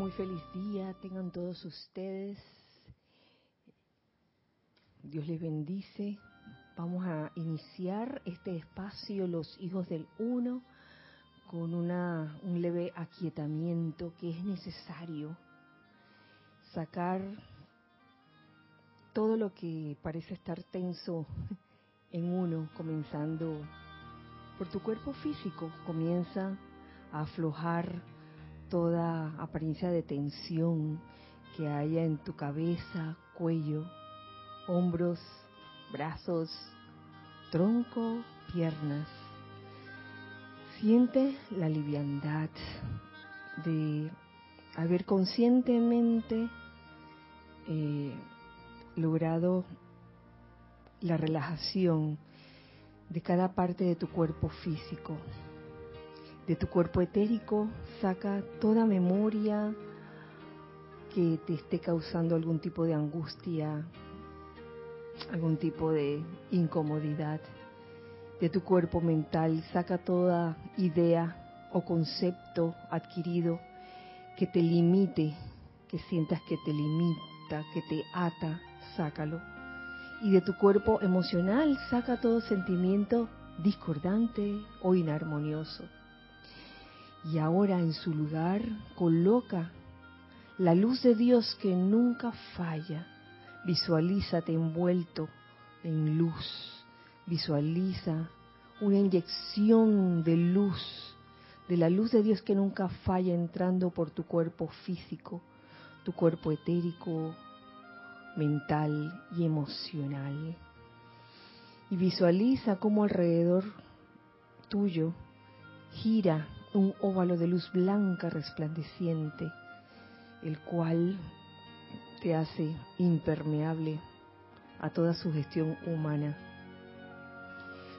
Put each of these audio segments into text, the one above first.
Muy feliz día tengan todos ustedes. Dios les bendice. Vamos a iniciar este espacio, los hijos del uno, con una, un leve aquietamiento que es necesario. Sacar todo lo que parece estar tenso en uno, comenzando por tu cuerpo físico. Comienza a aflojar toda apariencia de tensión que haya en tu cabeza, cuello, hombros, brazos, tronco, piernas. Siente la liviandad de haber conscientemente eh, logrado la relajación de cada parte de tu cuerpo físico. De tu cuerpo etérico saca toda memoria que te esté causando algún tipo de angustia, algún tipo de incomodidad. De tu cuerpo mental saca toda idea o concepto adquirido que te limite, que sientas que te limita, que te ata, sácalo. Y de tu cuerpo emocional saca todo sentimiento discordante o inarmonioso. Y ahora en su lugar coloca la luz de Dios que nunca falla. Visualízate envuelto en luz. Visualiza una inyección de luz, de la luz de Dios que nunca falla entrando por tu cuerpo físico, tu cuerpo etérico, mental y emocional. Y visualiza cómo alrededor tuyo gira un óvalo de luz blanca resplandeciente, el cual te hace impermeable a toda sugestión humana.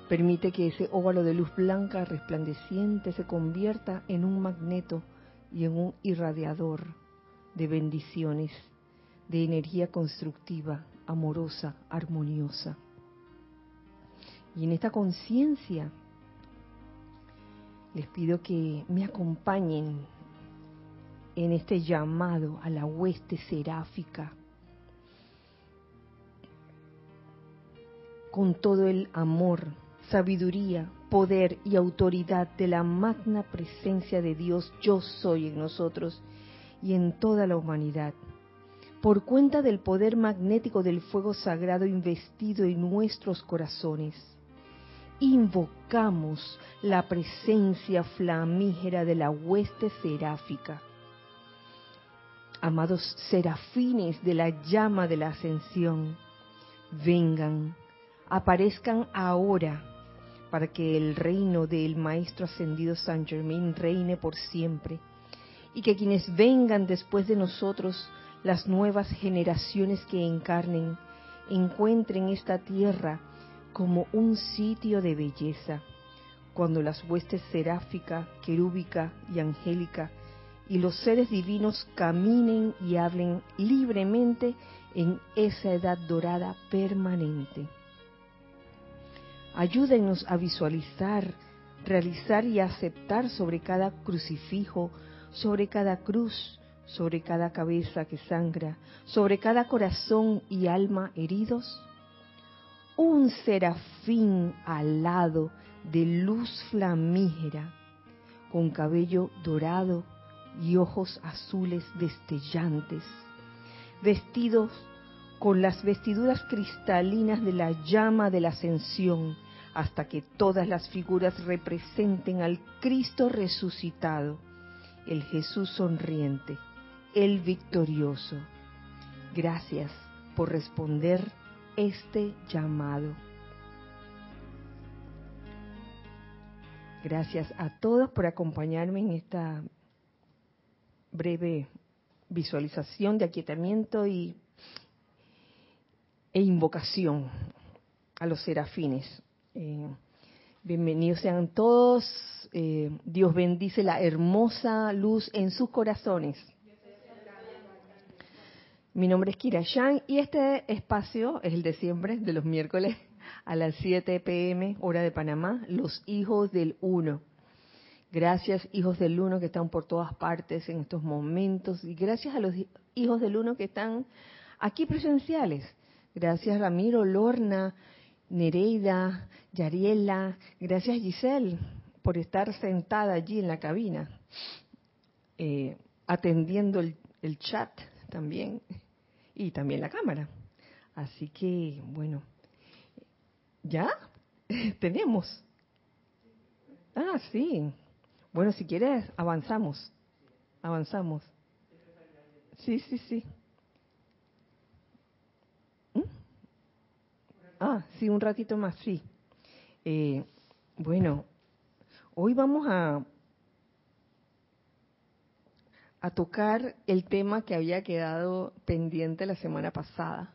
Permite que ese óvalo de luz blanca resplandeciente se convierta en un magneto y en un irradiador de bendiciones, de energía constructiva, amorosa, armoniosa. Y en esta conciencia les pido que me acompañen en este llamado a la hueste seráfica con todo el amor, sabiduría, poder y autoridad de la magna presencia de Dios yo soy en nosotros y en toda la humanidad. Por cuenta del poder magnético del fuego sagrado investido en nuestros corazones, invocamos la presencia flamígera de la hueste seráfica. Amados serafines de la llama de la ascensión, vengan, aparezcan ahora para que el reino del Maestro Ascendido San Germain reine por siempre y que quienes vengan después de nosotros, las nuevas generaciones que encarnen, encuentren esta tierra como un sitio de belleza, cuando las huestes seráfica, querúbica y angélica y los seres divinos caminen y hablen libremente en esa edad dorada permanente. Ayúdenos a visualizar, realizar y aceptar sobre cada crucifijo, sobre cada cruz, sobre cada cabeza que sangra, sobre cada corazón y alma heridos, un serafín alado de luz flamígera, con cabello dorado y ojos azules destellantes, vestidos con las vestiduras cristalinas de la llama de la ascensión, hasta que todas las figuras representen al Cristo resucitado, el Jesús sonriente, el victorioso. Gracias por responder este llamado. Gracias a todos por acompañarme en esta breve visualización de aquietamiento y, e invocación a los serafines. Eh, bienvenidos sean todos. Eh, Dios bendice la hermosa luz en sus corazones. Mi nombre es Kira Yang y este espacio es el de siempre, de los miércoles a las 7 pm, hora de Panamá, los hijos del uno. Gracias, hijos del uno que están por todas partes en estos momentos. Y gracias a los hijos del uno que están aquí presenciales. Gracias, Ramiro, Lorna, Nereida, Yariela. Gracias, Giselle, por estar sentada allí en la cabina, eh, atendiendo el chat también y también la cámara. Así que, bueno, ¿ya? Tenemos. Ah, sí. Bueno, si quieres, avanzamos. Avanzamos. Sí, sí, sí. ¿Mm? Ah, sí, un ratito más, sí. Eh, bueno, hoy vamos a, a tocar el tema que había quedado pendiente la semana pasada,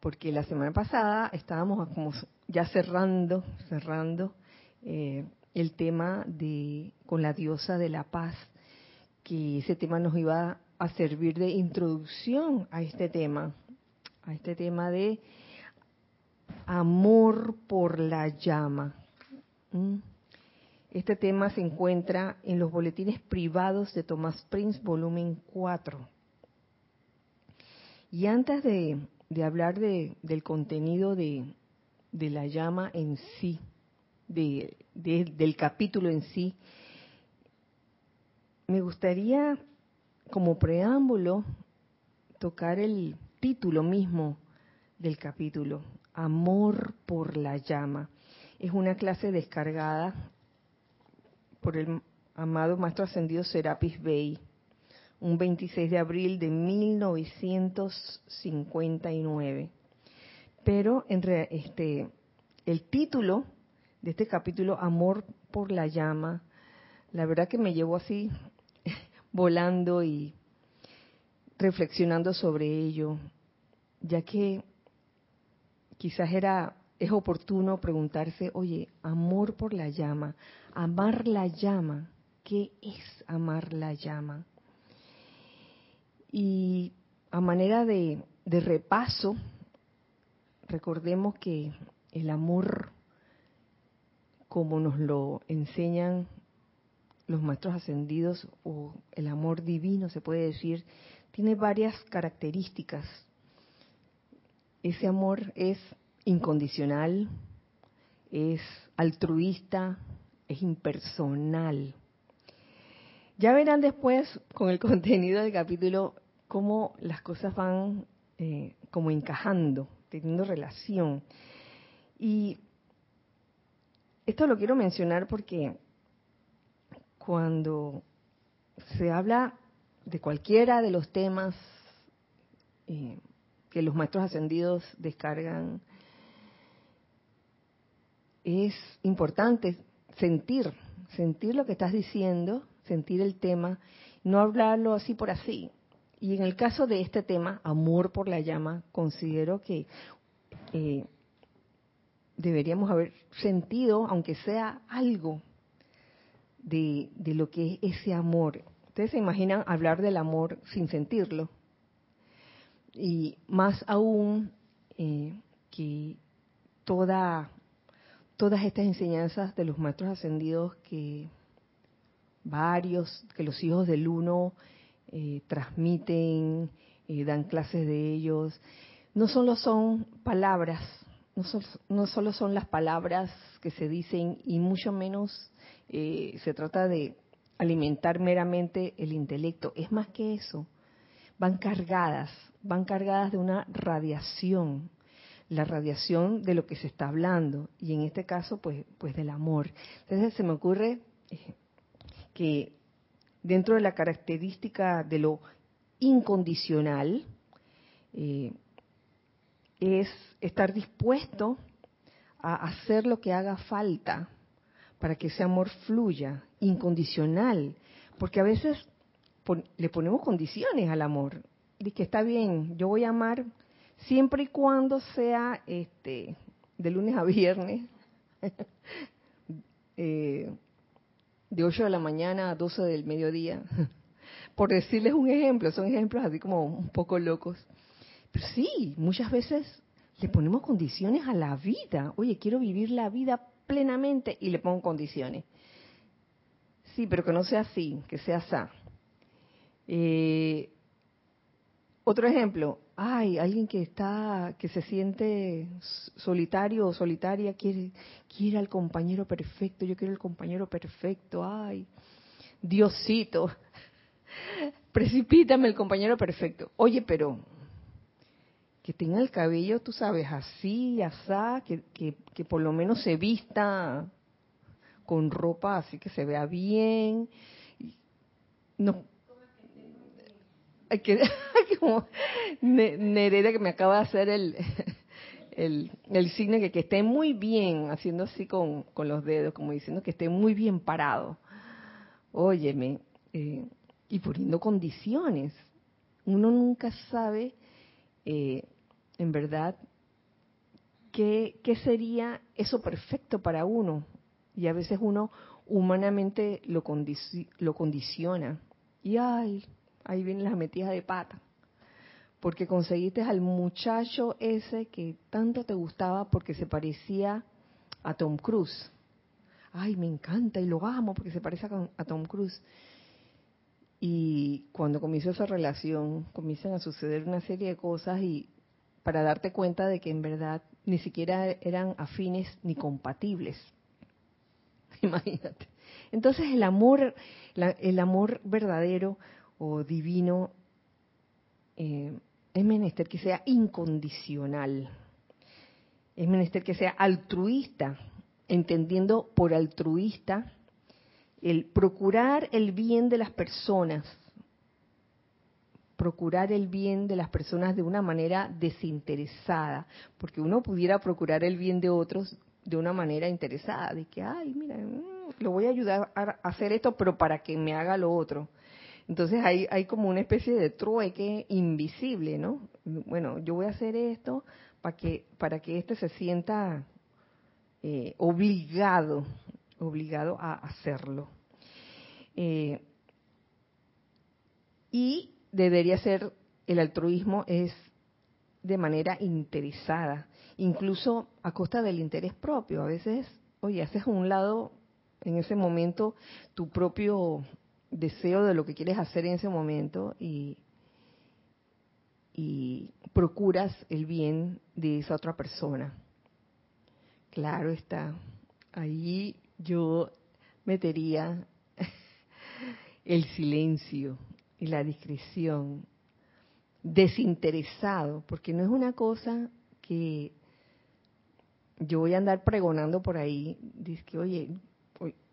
porque la semana pasada estábamos como ya cerrando, cerrando eh, el tema de con la diosa de la paz, que ese tema nos iba a servir de introducción a este tema, a este tema de amor por la llama. ¿Mm? Este tema se encuentra en los boletines privados de Thomas Prince, volumen 4. Y antes de, hablar del contenido de, la llama en sí, de, del capítulo en sí, me gustaría, como preámbulo, tocar el título mismo del capítulo, Amor por la llama. Es una clase descargada por el amado Maestro Ascendido Serapis Bey, un 26 de abril de 1959. Pero en este, el título de este capítulo, Amor por la llama, la verdad que me llevó así volando y reflexionando sobre ello, ya que quizás era es oportuno preguntarse, oye, amor por la llama, amar la llama, ¿qué es amar la llama? Y a manera de, de repaso, recordemos que el amor como nos lo enseñan los maestros ascendidos o el amor divino, se puede decir, tiene varias características. Ese amor es incondicional, es altruista, es impersonal. Ya verán después con el contenido del capítulo cómo las cosas van eh, como encajando, teniendo relación. Y esto lo quiero mencionar porque cuando se habla de cualquiera de los temas eh, que los maestros ascendidos descargan, es importante sentir, sentir lo que estás diciendo, sentir el tema, no hablarlo así por así. Y en el caso de este tema, amor por la llama, considero que eh, deberíamos haber sentido, aunque sea algo, de, lo que es ese amor. Ustedes se imaginan hablar del amor sin sentirlo. Y más aún eh, que toda, todas estas enseñanzas de los maestros ascendidos que varios, que los hijos del uno eh, transmiten, eh, dan clases de ellos, no solo son palabras, no, solo son las palabras que se dicen y mucho menos eh, se trata de alimentar meramente el intelecto, es más que eso, van cargadas, van cargadas de una radiación, la radiación de lo que se está hablando y en este caso pues, pues del amor. Entonces se me ocurre eh, que dentro de la característica de lo incondicional, eh, es estar dispuesto a hacer lo que haga falta para que ese amor fluya, incondicional, porque a veces le ponemos condiciones al amor, de que está bien, yo voy a amar siempre y cuando sea este de lunes a viernes, eh, de 8 de la mañana a 12 del mediodía, por decirles un ejemplo, son ejemplos así como un poco locos, pero sí, muchas veces le ponemos condiciones a la vida. Oye, quiero vivir la vida plenamente y le pongo condiciones. Sí, pero que no sea así, que sea sa. Eh, otro ejemplo, ay, alguien que está, que se siente solitario o solitaria, quiere, quiere al compañero perfecto, yo quiero el compañero perfecto, ay, Diosito, precipítame el compañero perfecto. Oye, pero que tenga el cabello, tú sabes, así, asá, que, que, que por lo menos se vista con ropa así que se vea bien. No. Que, como Nereida que me acaba de hacer el, el, el signo que, que esté muy bien, haciendo así con, con los dedos, como diciendo que esté muy bien parado. Óyeme, eh, y poniendo condiciones. Uno nunca sabe, eh, en verdad, qué, qué sería eso perfecto para uno. Y a veces uno humanamente lo, lo condiciona. Y ay, ahí vienen las metidas de pata. Porque conseguiste al muchacho ese que tanto te gustaba porque se parecía a Tom Cruise. Ay, me encanta y lo amo porque se parece a Tom Cruise. Y cuando comienza esa relación, comienzan a suceder una serie de cosas y para darte cuenta de que en verdad ni siquiera eran afines ni compatibles. Imagínate. Entonces el amor, el amor verdadero o divino eh, es menester que sea incondicional. Es menester que sea altruista, entendiendo por altruista el procurar el bien de las personas, procurar el bien de las personas de una manera desinteresada, porque uno pudiera procurar el bien de otros de una manera interesada, de que, ay, mira, mm, lo voy a ayudar a hacer esto, pero para que me haga lo otro. Entonces hay, hay como una especie de trueque invisible, ¿no? Bueno, yo voy a hacer esto para que, para que éste se sienta eh, obligado obligado a hacerlo. Eh, y debería ser, el altruismo es de manera interesada, incluso a costa del interés propio. A veces, oye, haces a un lado en ese momento tu propio deseo de lo que quieres hacer en ese momento y, procuras el bien de esa otra persona. Claro está. Ahí yo metería el silencio y la discreción, desinteresado, porque no es una cosa que yo voy a andar pregonando por ahí, dice que, oye,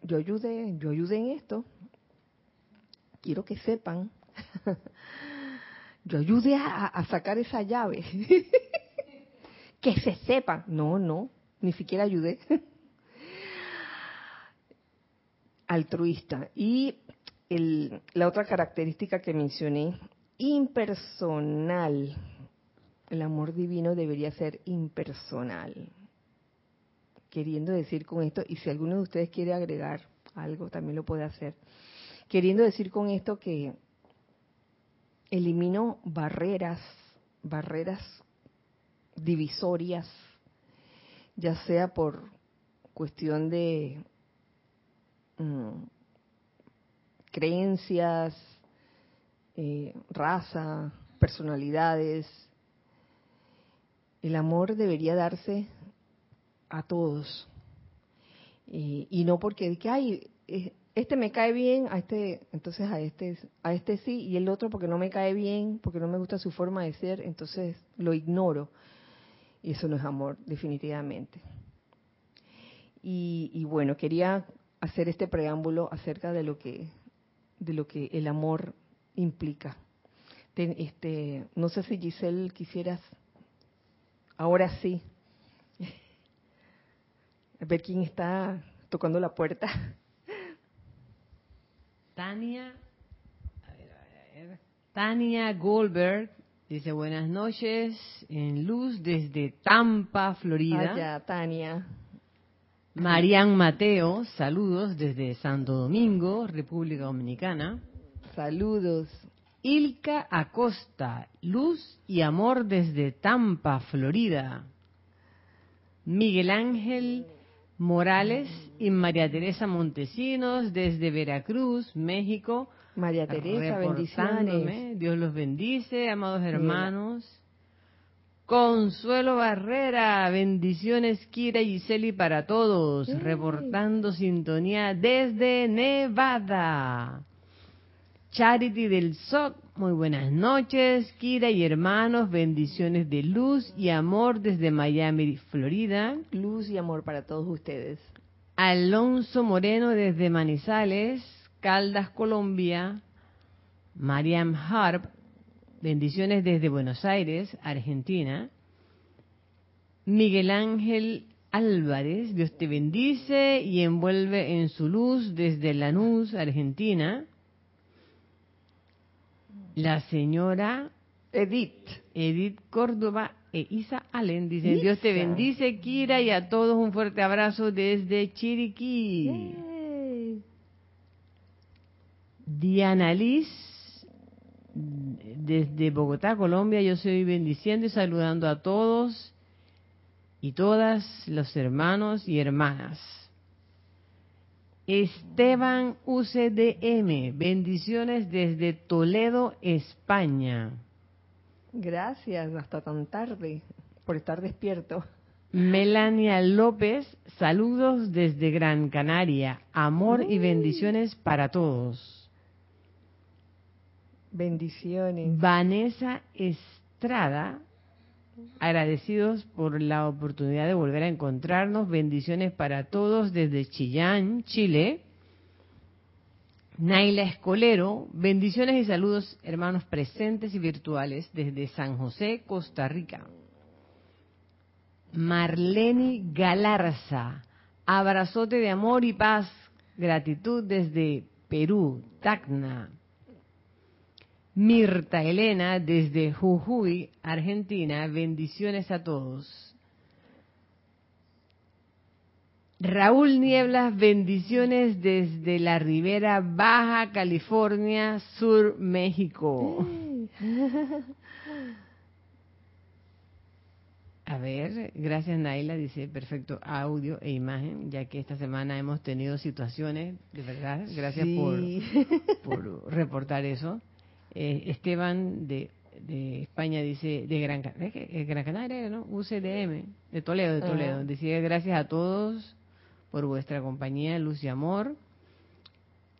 yo ayudé, yo ayudé en esto, quiero que sepan, yo ayudé a, sacar esa llave, que se sepa, no, no, ni siquiera ayudé. altruista. Y la otra característica que mencioné, impersonal. El amor divino debería ser impersonal. Queriendo decir con esto, y si alguno de ustedes quiere agregar algo, también lo puede hacer. Queriendo decir con esto que elimino barreras, barreras divisorias, ya sea por cuestión de Mm, creencias, eh, raza, personalidades. El amor debería darse a todos. y no porque que ay, este me cae bien, a este, entonces a este, a este sí, y el otro porque no me cae bien, porque no me gusta su forma de ser, entonces lo ignoro. Y eso no es amor, definitivamente. Y, y bueno, quería hacer este preámbulo acerca de lo que de lo que el amor implica. este, no sé si Giselle quisieras ahora sí ver quién está tocando la puerta. Tania, a ver, a ver, Tania Goldberg dice buenas noches en luz desde Tampa, Florida. Allá, Tania. Marian Mateo, saludos desde Santo Domingo, República Dominicana. Saludos. Ilka Acosta, luz y amor desde Tampa, Florida. Miguel Ángel Morales y María Teresa Montesinos desde Veracruz, México. María Teresa, bendiciones. Dios los bendice, amados hermanos. Consuelo Barrera, bendiciones Kira y Giseli para todos, reportando sintonía desde Nevada. Charity del SOC, muy buenas noches, Kira y hermanos, bendiciones de luz y amor desde Miami, Florida. Luz y amor para todos ustedes. Alonso Moreno desde Manizales, Caldas, Colombia. Mariam Harp, Bendiciones desde Buenos Aires, Argentina. Miguel Ángel Álvarez, Dios te bendice y envuelve en su luz desde Lanús, Argentina. La señora Edith. Edith Córdoba e Isa Allen dicen, Dios te bendice, Kira, y a todos un fuerte abrazo desde Chiriquí. Diana Liz desde Bogotá, Colombia, yo estoy bendiciendo y saludando a todos y todas los hermanos y hermanas. Esteban UCDM, bendiciones desde Toledo, España. Gracias, hasta tan tarde, por estar despierto. Melania López, saludos desde Gran Canaria, amor y bendiciones para todos. Bendiciones. Vanessa Estrada, agradecidos por la oportunidad de volver a encontrarnos. Bendiciones para todos desde Chillán, Chile. Naila Escolero, bendiciones y saludos hermanos presentes y virtuales desde San José, Costa Rica. Marlene Galarza, abrazote de amor y paz, gratitud desde Perú, Tacna. Mirta Elena desde Jujuy, Argentina. Bendiciones a todos. Raúl Nieblas, bendiciones desde la Ribera Baja California, Sur México. A ver, gracias Naila, dice perfecto audio e imagen, ya que esta semana hemos tenido situaciones, de verdad, gracias por, por reportar eso. Eh, Esteban de, España dice, de Gran, Gran Canaria, ¿no? UCDM, de Toledo, de Toledo. Decía gracias a todos por vuestra compañía, luz y amor.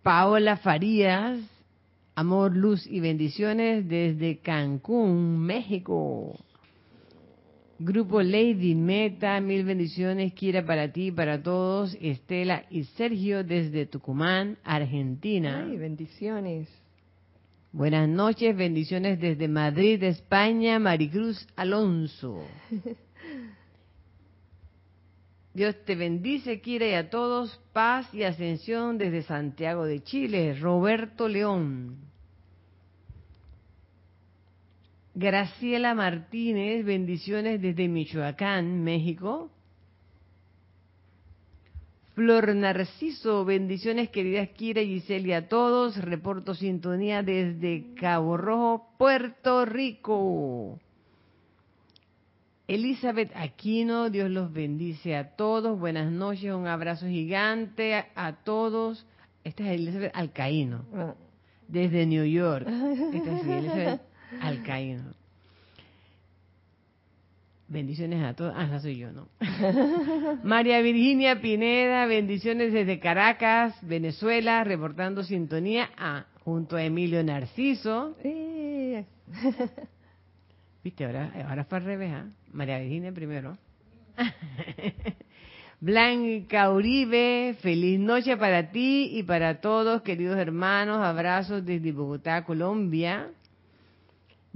Paola Farías, amor, luz y bendiciones desde Cancún, México. Grupo Lady Meta, mil bendiciones, quiera para ti, para todos. Estela y Sergio desde Tucumán, Argentina. Ay, bendiciones. Buenas noches, bendiciones desde Madrid, España, Maricruz Alonso. Dios te bendice, Kira, y a todos, paz y ascensión desde Santiago de Chile, Roberto León. Graciela Martínez, bendiciones desde Michoacán, México. Flor Narciso, bendiciones queridas Kira y Giselle a todos. Reporto sintonía desde Cabo Rojo, Puerto Rico. Elizabeth Aquino, Dios los bendice a todos. Buenas noches, un abrazo gigante a, todos. Esta es Elizabeth Alcaíno, ah. desde New York. Esta es Elizabeth Alcaíno. Bendiciones a todos. Ah, no soy yo, ¿no? María Virginia Pineda, bendiciones desde Caracas, Venezuela, reportando sintonía ah, junto a Emilio Narciso. Viste, ahora, ahora fue al revés, ¿ah? María Virginia primero. Blanca Uribe, feliz noche para ti y para todos, queridos hermanos. Abrazos desde Bogotá, Colombia.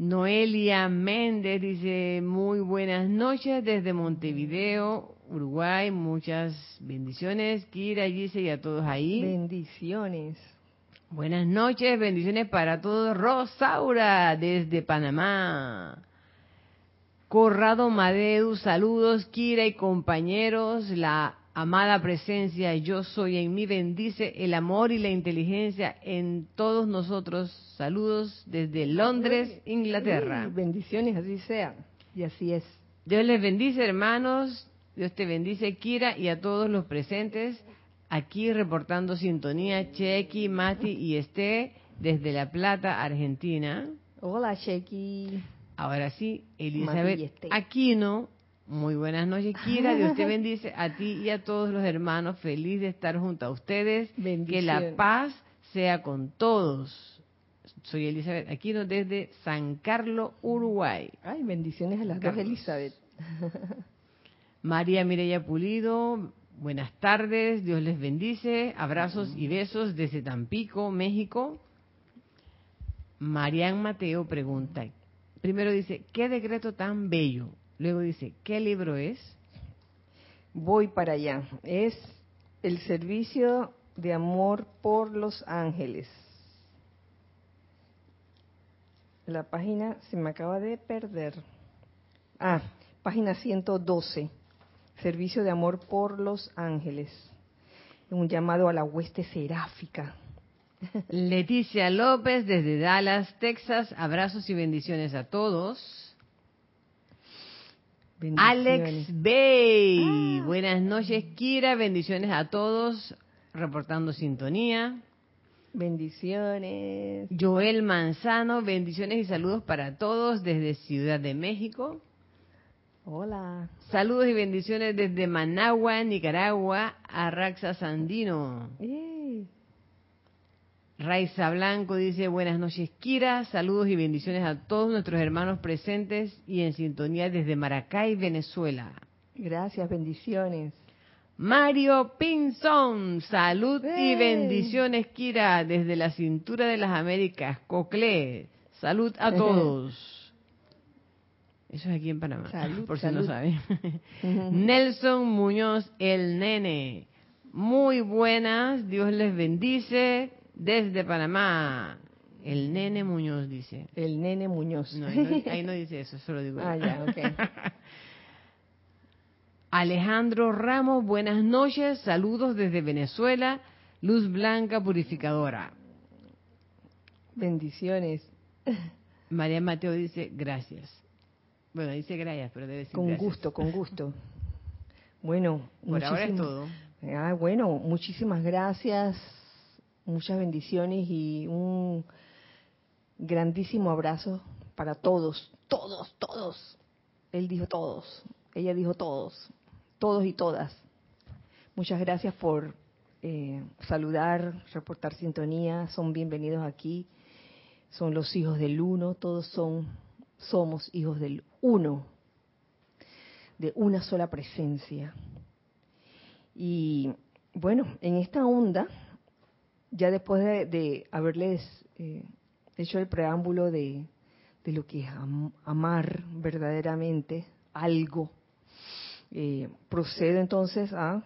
Noelia Méndez dice, muy buenas noches desde Montevideo, Uruguay. Muchas bendiciones, Kira, Gise y a todos ahí. Bendiciones. Buenas noches, bendiciones para todos. Rosaura desde Panamá. Corrado Madeu, saludos, Kira y compañeros. La amada presencia, yo soy en mí, bendice el amor y la inteligencia en todos nosotros. Saludos desde Londres, Inglaterra. bendiciones, así sea. Y así es. Dios les bendice, hermanos. Dios te bendice, Kira, y a todos los presentes. Aquí reportando sintonía, Chequi, Mati y Esté desde La Plata, Argentina. Hola, Chequi. Ahora sí, Elizabeth Aquino. Muy buenas noches, Kira. Dios te bendice a ti y a todos los hermanos. Feliz de estar junto a ustedes. Que la paz sea con todos. Soy Elizabeth Aquino desde San Carlos, Uruguay. Ay, bendiciones a las dos, Elizabeth. María Mireya Pulido, buenas tardes, Dios les bendice, abrazos y besos desde Tampico, México. Marian Mateo pregunta, primero dice, ¿qué decreto tan bello? Luego dice, ¿qué libro es? Voy para allá. Es el servicio de amor por los ángeles. La página se me acaba de perder. Ah, página 112 servicio de amor por los ángeles, un llamado a la hueste seráfica. Leticia López desde Dallas, Texas, abrazos y bendiciones a todos. Alex Bay, ah. buenas noches Kira, bendiciones a todos, reportando sintonía. Bendiciones. Joel Manzano, bendiciones y saludos para todos desde Ciudad de México. Hola. Saludos y bendiciones desde Managua, Nicaragua, a Raxa Sandino. Raiza Blanco dice, buenas noches Kira, saludos y bendiciones a todos nuestros hermanos presentes y en sintonía desde Maracay, Venezuela. Gracias, bendiciones. Mario Pinzón, salud y bendiciones Kira desde la cintura de las Américas, Cocle. Salud a todos. Eso es aquí en Panamá, por si no saben. Nelson Muñoz, el nene. Muy buenas, Dios les bendice desde Panamá. El nene Muñoz dice. El nene Muñoz. No, ahí, no, dice eso, solo digo. Ah, ya. Alejandro Ramos, buenas noches, saludos desde Venezuela, Luz Blanca Purificadora. Bendiciones. María Mateo dice, gracias. Bueno, dice gracias, pero debe decir Con gusto, con gusto. Bueno, por ahora es todo. Ah, bueno, muchísimas gracias, muchas bendiciones y un grandísimo abrazo para todos, todos, todos. Él dijo todos, ella dijo todos, todos y todas. Muchas gracias por eh, saludar, reportar sintonía, son bienvenidos aquí. Son los hijos del uno, todos son somos hijos del uno, de una sola presencia. Y bueno, en esta onda, ya después de, haberles eh, hecho el preámbulo de, lo que es amar verdaderamente algo, eh, procedo entonces a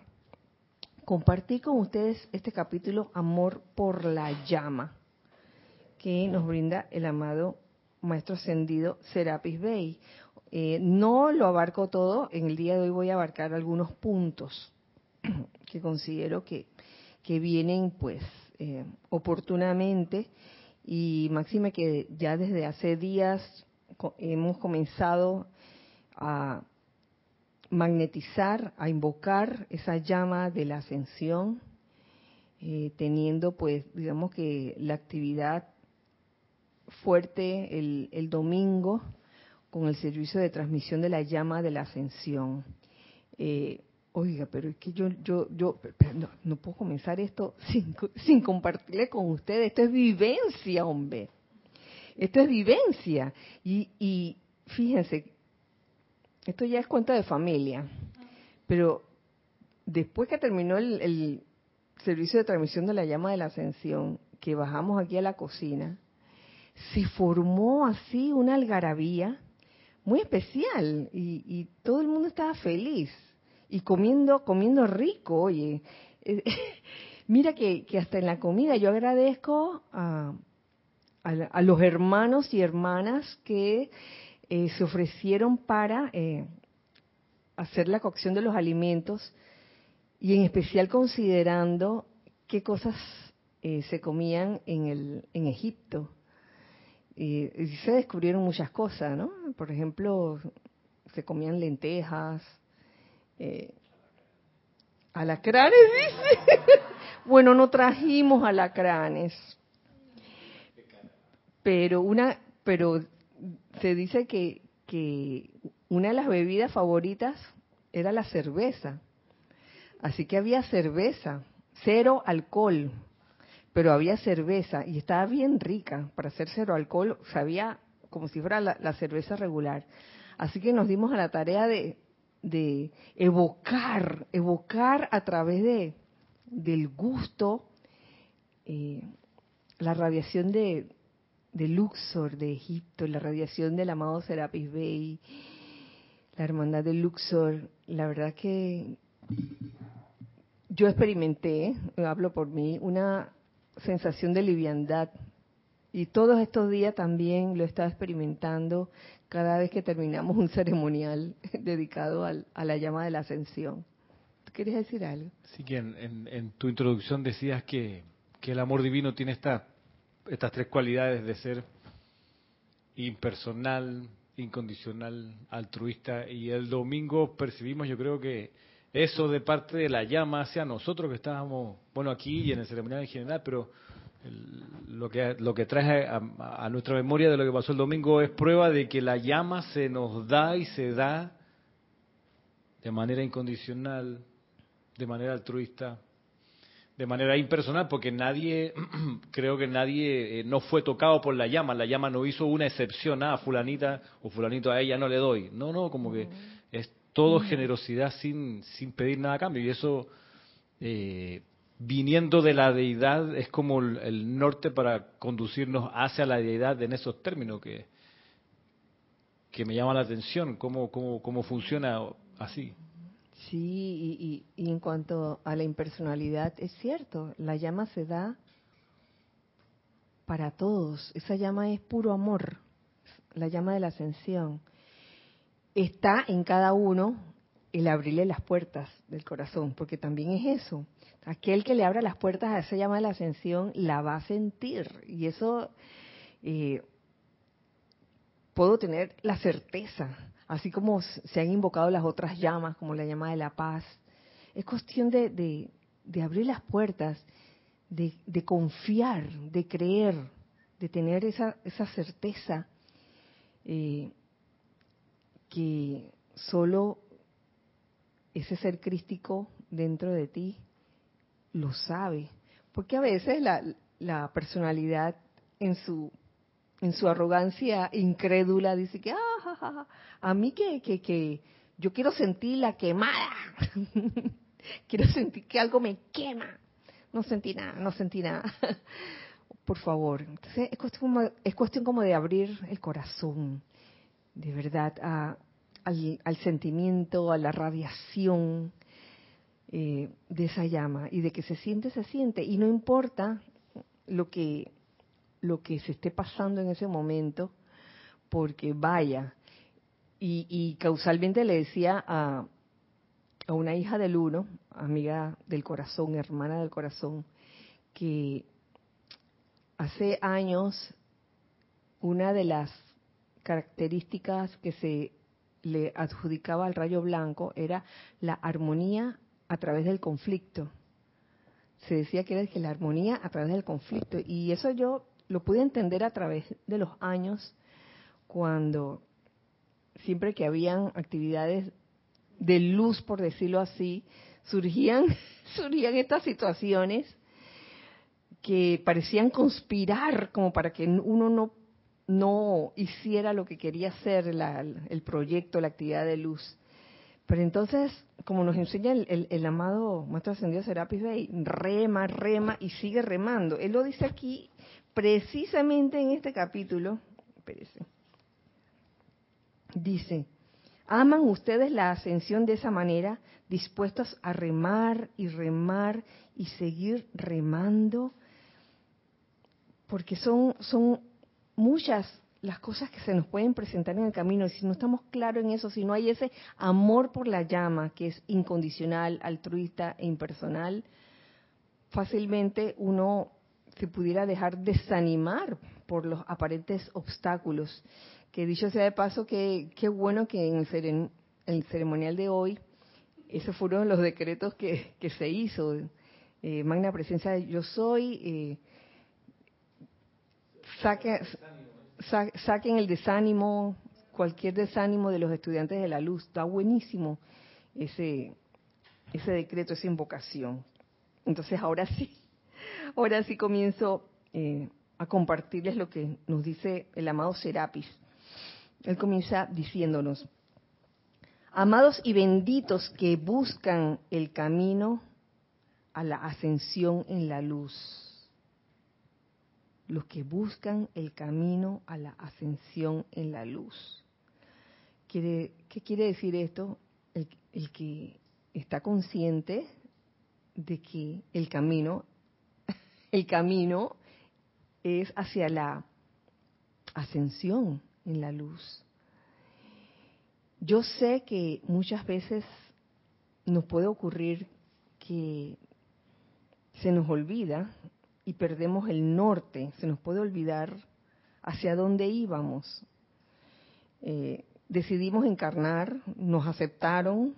compartir con ustedes este capítulo Amor por la llama que nos brinda el amado Maestro Ascendido Serapis Bey. Eh, no lo abarco todo, en el día de hoy voy a abarcar algunos puntos que considero que, que vienen pues eh, oportunamente y máxime que ya desde hace días hemos comenzado a magnetizar, a invocar esa llama de la ascensión, eh, teniendo pues digamos que la actividad fuerte el, el domingo con el servicio de transmisión de la llama de la ascensión. Eh, oiga, pero es que yo, yo, yo, no, puedo comenzar esto sin, sin compartirle con ustedes. Esto es vivencia, hombre. Esto es vivencia. Y, y fíjense, esto ya es cuenta de familia, pero después que terminó el servicio de transmisión de la llama de la ascensión, que bajamos aquí a la cocina, se formó así una algarabía muy especial y, todo el mundo estaba feliz y comiendo, comiendo rico, oye. Eh, mira que, hasta en la comida yo agradezco a, a, los hermanos y hermanas que eh, se ofrecieron para eh, hacer la cocción de los alimentos y en especial considerando qué cosas se comían en, el, en Egipto y, se descubrieron muchas cosas, ¿no? Por ejemplo, se comían lentejas, Eh, alacranes, dice. bueno, no trajimos alacranes. Pero una, pero se dice que, que una de las bebidas favoritas era la cerveza. Así que había cerveza, cero alcohol, pero había cerveza y estaba bien rica. Para hacer cero alcohol sabía como si fuera la, cerveza regular. Así que nos dimos a la tarea de, de evocar, evocar a través de, del gusto eh, la radiación de, de Luxor de Egipto, la radiación del amado Serapis Bey, la hermandad de Luxor. La verdad que yo experimenté, hablo por mí, una sensación de liviandad. Y todos estos días también lo he estado experimentando cada vez que terminamos un ceremonial dedicado a la llama de la ascensión. ¿Tú quieres decir algo? Sí, que en, tu introducción decías que, el amor divino tiene esta, estas tres cualidades de ser impersonal, incondicional, altruista. Y el domingo percibimos, yo creo que eso de parte de la llama hacia nosotros que estábamos, bueno, aquí y en el ceremonial en general, pero lo que lo que trae a, nuestra memoria de lo que pasó el domingo es prueba de que la llama se nos da y se da de manera incondicional, de manera altruista, de manera impersonal, porque nadie, creo que nadie eh, no fue tocado por la llama, la llama no hizo una excepción, a ah, fulanita o fulanito a ella no le doy. No, no, como que es todo generosidad sin, sin pedir nada a cambio. Y eso, eh, viniendo de la deidad, es como el, norte para conducirnos hacia la deidad en esos términos que, que me llama la atención, cómo, cómo, cómo funciona así. Sí, y, en cuanto a la impersonalidad, es cierto, la llama se da para todos. Esa llama es puro amor, la llama de la ascensión está en cada uno el abrirle las puertas del corazón, porque también es eso. Aquel que le abra las puertas a esa llama de la ascensión la va a sentir. Y eso eh, puedo tener la certeza, así como se han invocado las otras llamas, como la llama de la paz. Es cuestión de, abrir las puertas, de, confiar, de creer, de tener esa, certeza. Eh, que solo ese ser crístico dentro de ti lo sabe. Porque a veces la, la personalidad en su en su arrogancia incrédula dice que ah, a mí que, que, que yo quiero sentir la quemada. Quiero sentir que algo me quema no sentí nada no sentí nada. Por favor. Entonces es cuestión, es cuestión como de abrir el corazón de verdad a, al, sentimiento, a la radiación eh, de esa llama y de que se siente, se siente y no importa lo que lo que se esté pasando en ese momento, porque vaya. Y, causalmente le decía a, a una hija del uno, amiga del corazón, hermana del corazón, que hace años una de las características que se le adjudicaba al rayo blanco era la armonía a través del conflicto. Se decía que era que la armonía a través del conflicto. Y eso yo lo pude entender a través de los años, cuando siempre que habían actividades de luz, por decirlo así, surgían, surgían estas situaciones que parecían conspirar como para que uno no no hiciera lo que quería hacer el proyecto, la actividad de luz. Pero entonces, como nos enseña el, amado Maestro Ascendido Serapis Bey, rema, rema y sigue remando. Él lo dice aquí precisamente en este capítulo. Espérese. Dice, ¿aman ustedes la ascensión de esa manera, dispuestos a remar y remar y seguir remando? Porque son, son muchas las cosas que se nos pueden presentar en el camino, si no estamos claros en eso, si no hay ese amor por la llama que es incondicional, altruista e impersonal, fácilmente uno se pudiera dejar desanimar por los aparentes obstáculos. Que dicho sea de paso, que qué bueno que en el, ceremonial de hoy Ese fueron los decretos que, se hizo. Eh, magna presencia yo soy. Eh, saquen el desánimo, cualquier desánimo de los estudiantes de la luz. Está buenísimo ese, ese decreto, esa invocación. Entonces ahora sí, ahora sí comienzo eh, a compartirles lo que nos dice el amado Serapis. Él comienza diciéndonos, amados y benditos que buscan el camino a la ascensión en la luz. Los que buscan el camino a la ascensión en la luz. ¿Qué quiere decir esto? el que está consciente de que el camino, el camino es hacia la ascensión en la luz. Yo sé que muchas veces nos puede ocurrir que se nos olvida y perdemos el norte, se nos puede olvidar hacia dónde íbamos. Eh, decidimos encarnar, nos aceptaron,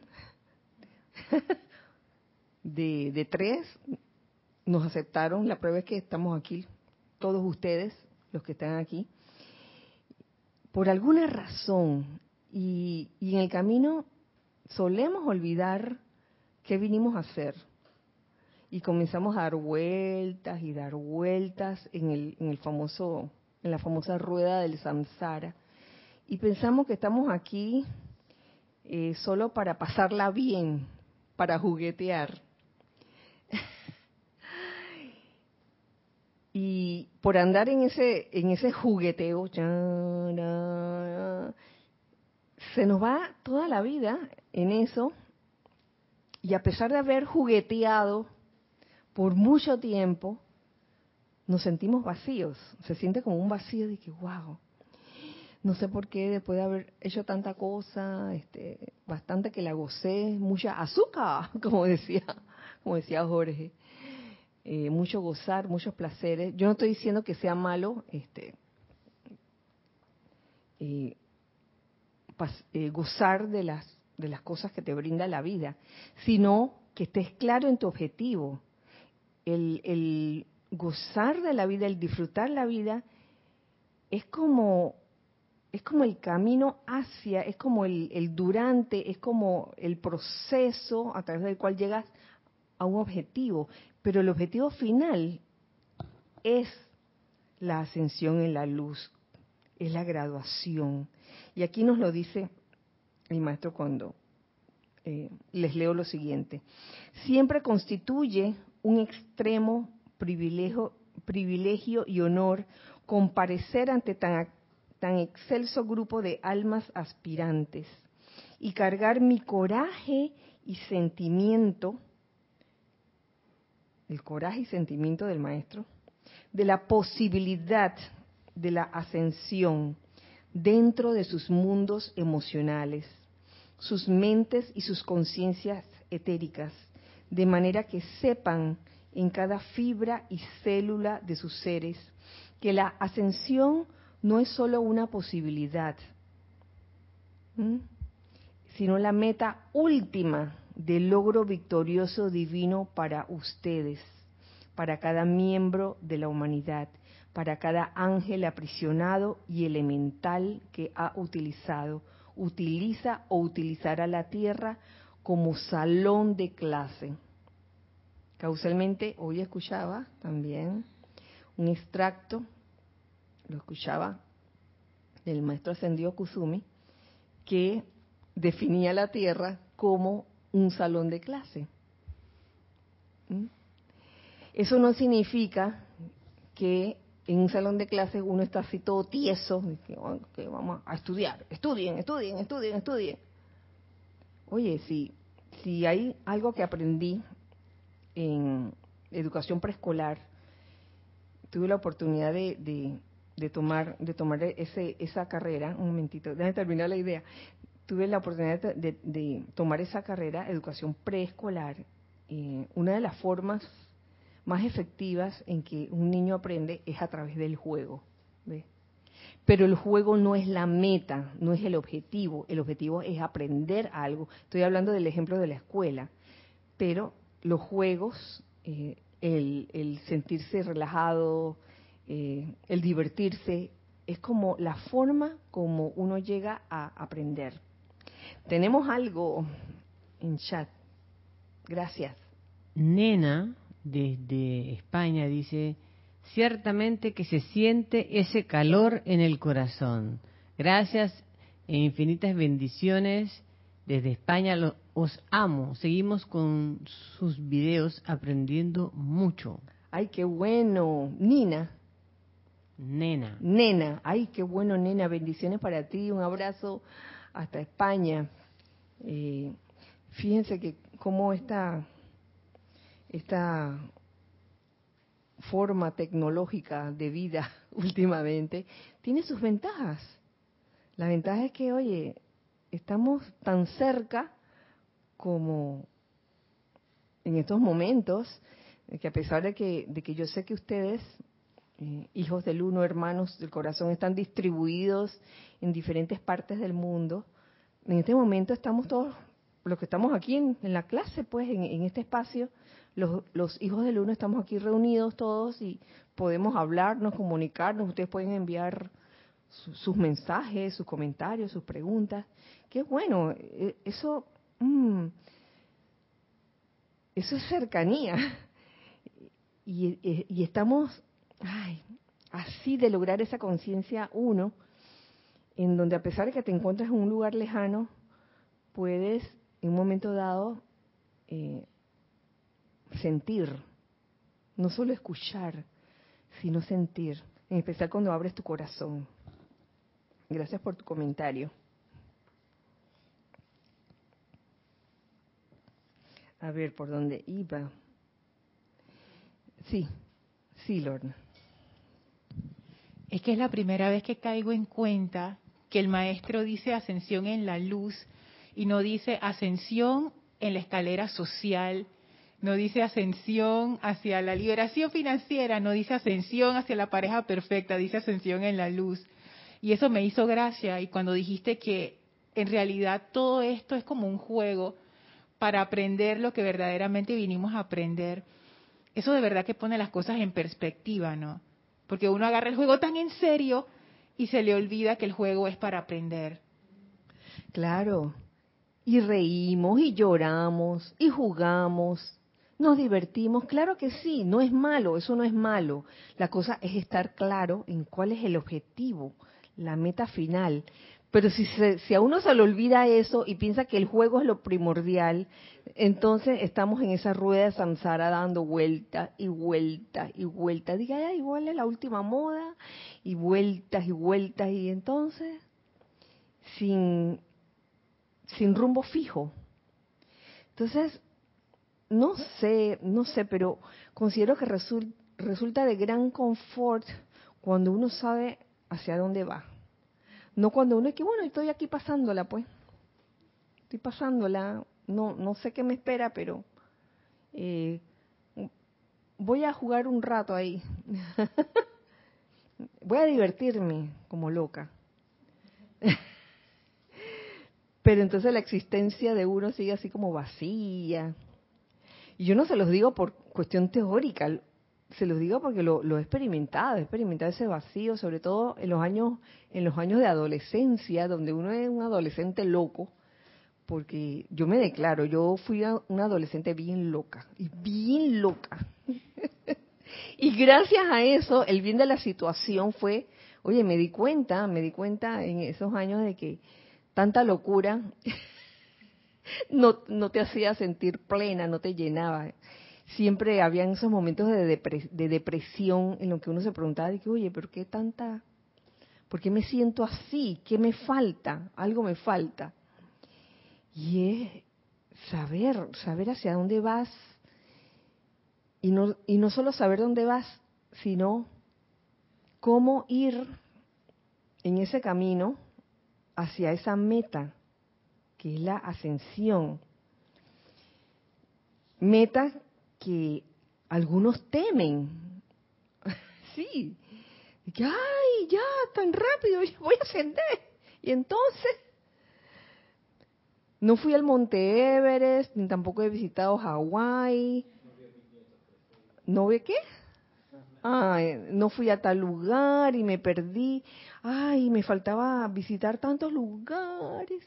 de, tres, nos aceptaron, la prueba es que estamos aquí, todos ustedes, los que están aquí, por alguna razón, y, y en el camino solemos olvidar qué vinimos a hacer. Y comenzamos a dar vueltas y dar vueltas en el, en el famoso, en la famosa rueda del samsara y pensamos que estamos aquí eh, solo para pasarla bien, para juguetear. y por andar en ese en ese jugueteo se nos va toda la vida en eso y a pesar de haber jugueteado por mucho tiempo nos sentimos vacíos se siente como un vacío de que wow no sé por qué después de haber hecho tanta cosa, este, bastante que la gocé, mucha azúcar, como decía, como decía Jorge, eh, mucho gozar, muchos placeres. Yo no estoy diciendo que sea malo, este, eh, eh, gozar de las de las cosas que te brinda la vida, sino que estés claro en tu objetivo. El, el gozar de la vida, el disfrutar la vida, es como es como el camino hacia, es como el, durante, es como el proceso a través del cual llegas a un objetivo. Pero el objetivo final es la ascensión en la luz, es la graduación. Y aquí nos lo dice el maestro cuando eh, les leo lo siguiente. Siempre constituye un extremo privilegio, y honor comparecer ante tan tan excelso grupo de almas aspirantes y cargar mi coraje y sentimiento, el coraje y sentimiento del maestro, de la posibilidad de la ascensión dentro de sus mundos emocionales, sus mentes y sus conciencias etéricas, de manera que sepan en cada fibra y célula de sus seres que la ascensión no es solo una posibilidad, sino la meta última del logro victorioso divino para ustedes, para cada miembro de la humanidad, para cada ángel aprisionado y elemental que ha utilizado, utiliza o utilizará la tierra como salón de clase. Causalmente, hoy escuchaba también un extracto lo escuchaba del maestro ascendido Kusumi, que definía la Tierra como un salón de clase. ¿Mm? Eso no significa que en un salón de clase uno está así todo tieso, que, vamos a estudiar, estudien, estudien, estudien, estudien. Oye, si, si hay algo que aprendí en educación preescolar, tuve la oportunidad de, de tomar, de tomar ese, esa carrera, un momentito, déjame terminar la idea. Tuve la oportunidad de, tomar esa carrera, educación preescolar. Eh, una de las formas más efectivas en que un niño aprende es a través del juego. Pero el juego no es la meta, no es el objetivo. El objetivo es aprender algo. Estoy hablando del ejemplo de la escuela. Pero los juegos, eh, el, sentirse relajado, eh, el divertirse, es como la forma como uno llega a aprender. Tenemos algo en chat. Gracias. Nena, desde España, dice, ciertamente que se siente ese calor en el corazón. Gracias e infinitas bendiciones desde España. os amo. Seguimos con sus videos aprendiendo mucho. Ay, qué bueno. Nina. Nena. Nena. Ay, qué bueno, nena. Bendiciones para ti. Un abrazo hasta España. Eh, fíjense que cómo esta, esta forma tecnológica de vida últimamente tiene sus ventajas. La ventaja es que, oye, estamos tan cerca como en estos momentos, que a pesar de que, de que yo sé que ustedes, eh, hijos del uno, hermanos del corazón, están distribuidos en diferentes partes del mundo, en este momento estamos todos, los que estamos aquí en, la clase, pues, en, este espacio, los, los, hijos del uno estamos aquí reunidos todos y podemos hablarnos, comunicarnos, ustedes pueden enviar sus mensajes, sus comentarios, sus preguntas. Qué bueno, e, eso, mm, eso es cercanía. Y, y estamos así de lograr esa conciencia uno en donde a pesar de que te encuentres en un lugar lejano, puedes en un momento dado eh, sentir, no solo escuchar, sino sentir, en especial cuando abres tu corazón. Gracias por tu comentario. A ver, ¿por dónde iba? Sí, sí, Lorna. Es que es la primera vez que caigo en cuenta que el maestro dice ascensión en la luz y no dice ascensión en la escalera social, no dice ascensión hacia la liberación financiera, no dice ascensión hacia la pareja perfecta, dice ascensión en la luz. Y eso me hizo gracia y cuando dijiste que en realidad todo esto es como un juego para aprender lo que verdaderamente vinimos a aprender, eso de verdad que pone las cosas en perspectiva, ¿no? Porque uno agarra el juego tan en serio y se le olvida que el juego es para aprender. Claro. Y reímos y lloramos y jugamos. Nos divertimos, claro que sí, no es malo, eso no es malo. La cosa es estar claro en cuál es el objetivo, la meta final. Pero si, si a uno se le olvida eso y piensa que el juego es lo primordial, entonces estamos en esa rueda de samsara dando vueltas y vueltas y vueltas. Diga, ya, igual es la última moda y vueltas y vueltas y entonces sin, sin rumbo fijo. Entonces, no sé, no sé, pero considero que resulta de gran confort cuando uno sabe hacia dónde va. No cuando uno es que, bueno, estoy aquí pasándola, pues. Estoy pasándola, no, no sé qué me espera, pero eh, voy a jugar un rato ahí. voy a divertirme como loca. pero entonces la existencia de uno sigue así como vacía. Y yo no se los digo por cuestión teórica, se los digo porque lo, lo, he experimentado, he experimentado ese vacío, sobre todo en los años, en los años de adolescencia, donde uno es un adolescente loco, porque yo me declaro, yo fui una adolescente bien loca, y bien loca. y gracias a eso, el bien de la situación fue, oye, me di cuenta, me di cuenta en esos años de que tanta locura no, no te hacía sentir plena, no te llenaba. Siempre habían esos momentos de, de depresión en los que uno se preguntaba, de que, oye, pero qué tanta, ¿por qué me siento así? ¿Qué me falta? Algo me falta. Y es saber, saber hacia dónde vas. Y no, y no solo saber dónde vas, sino cómo ir en ese camino hacia esa meta, es la ascensión. Meta que algunos temen. sí, que, ay, ya, tan rápido, voy a ascender. Y entonces, no fui al Monte Everest, ni tampoco he visitado Hawái. ¿No ve qué? Ay, no fui a tal lugar y me perdí. Ay, me faltaba visitar tantos lugares.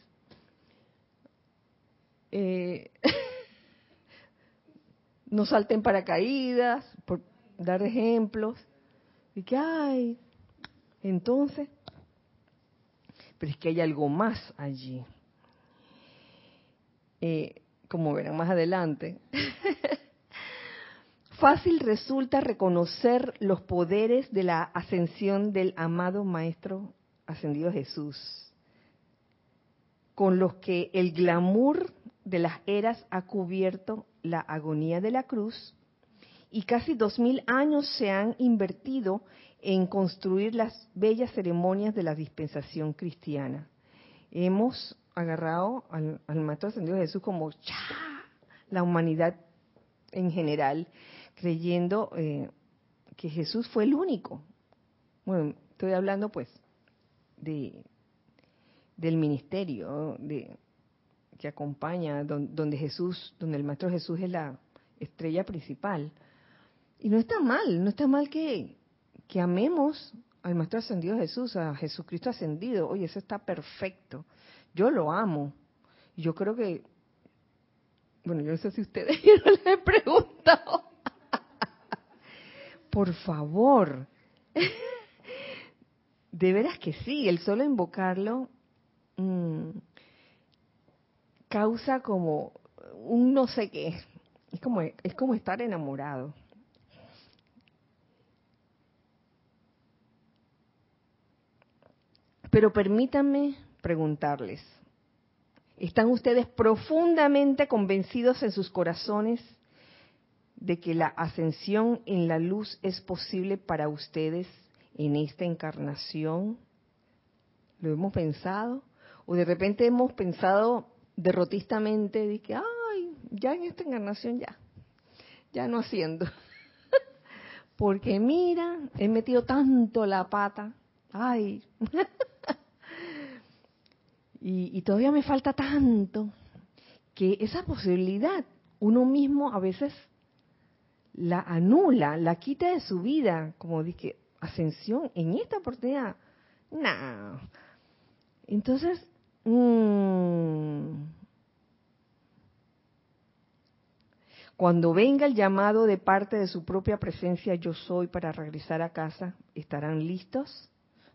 Eh, no salten paracaídas, por dar ejemplos. Y que, ay, entonces, pero es que hay algo más allí. Eh, como verán más adelante, fácil resulta reconocer los poderes de la ascensión del amado Maestro ascendido Jesús, con los que el glamour de las eras ha cubierto la agonía de la cruz y casi dos mil años se han invertido en construir las bellas ceremonias de la dispensación cristiana. Hemos agarrado al, Maestro Ascendido Jesús como la humanidad en general, creyendo eh, que Jesús fue el único. Bueno, estoy hablando pues de del ministerio de que acompaña donde Jesús, donde el Maestro Jesús es la estrella principal. Y no está mal, no está mal que, que amemos al Maestro Ascendido Jesús, a Jesucristo ascendido. Oye, eso está perfecto. Yo lo amo. Yo creo que, bueno, yo no sé si ustedes, yo no les he preguntado. Por favor. De veras que sí, el solo invocarlo mm, causa como un no sé qué. Es como, es como estar enamorado. Pero permítanme preguntarles, ¿están ustedes profundamente convencidos en sus corazones de que la ascensión en la luz es posible para ustedes en esta encarnación? ¿Lo hemos pensado? ¿O de repente hemos pensado derrotistamente de que, ay, ya en esta encarnación ya, ya no haciendo? Porque mira, he metido tanto la pata, ay. Y, todavía me falta tanto que esa posibilidad uno mismo a veces la anula, la quita de su vida, como dije, ascensión en esta oportunidad. No. Entonces, cuando venga el llamado de parte de su propia presencia, yo soy para regresar a casa, ¿estarán listos?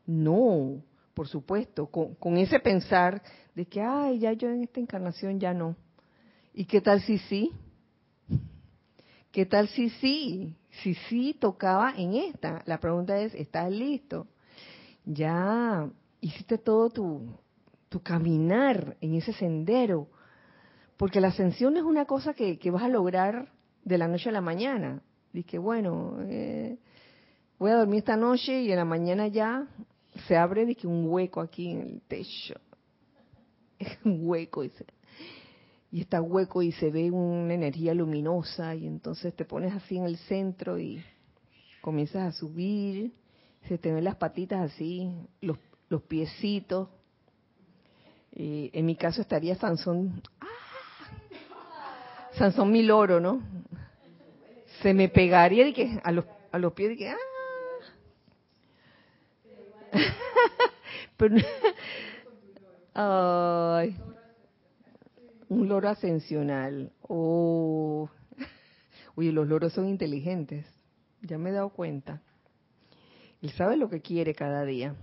No por supuesto, con, ese pensar de que, ay, ya yo en esta encarnación ya no. ¿Y qué tal si sí? ¿Qué tal si sí? Si sí tocaba en esta. La pregunta es, ¿estás listo? Ya hiciste todo tu, tu caminar en ese sendero. Porque la ascensión es una cosa que, vas a lograr de la noche a la mañana. Dice, bueno, eh, voy a dormir esta noche y en la mañana ya se abre que un hueco aquí en el techo. un hueco y, y está hueco y se ve una energía luminosa y entonces te pones así en el centro y comienzas a subir, se te ven las patitas así, los, los piecitos. Eh, en mi caso estaría Sansón, ¡ah! Sansón Miloro, ¿no? Se me pegaría de que a los, a los pies de que, ¡ah! un loro ascensional. Oh. Oye, los loros son inteligentes. Ya me he dado cuenta. Él sabe lo que quiere cada día.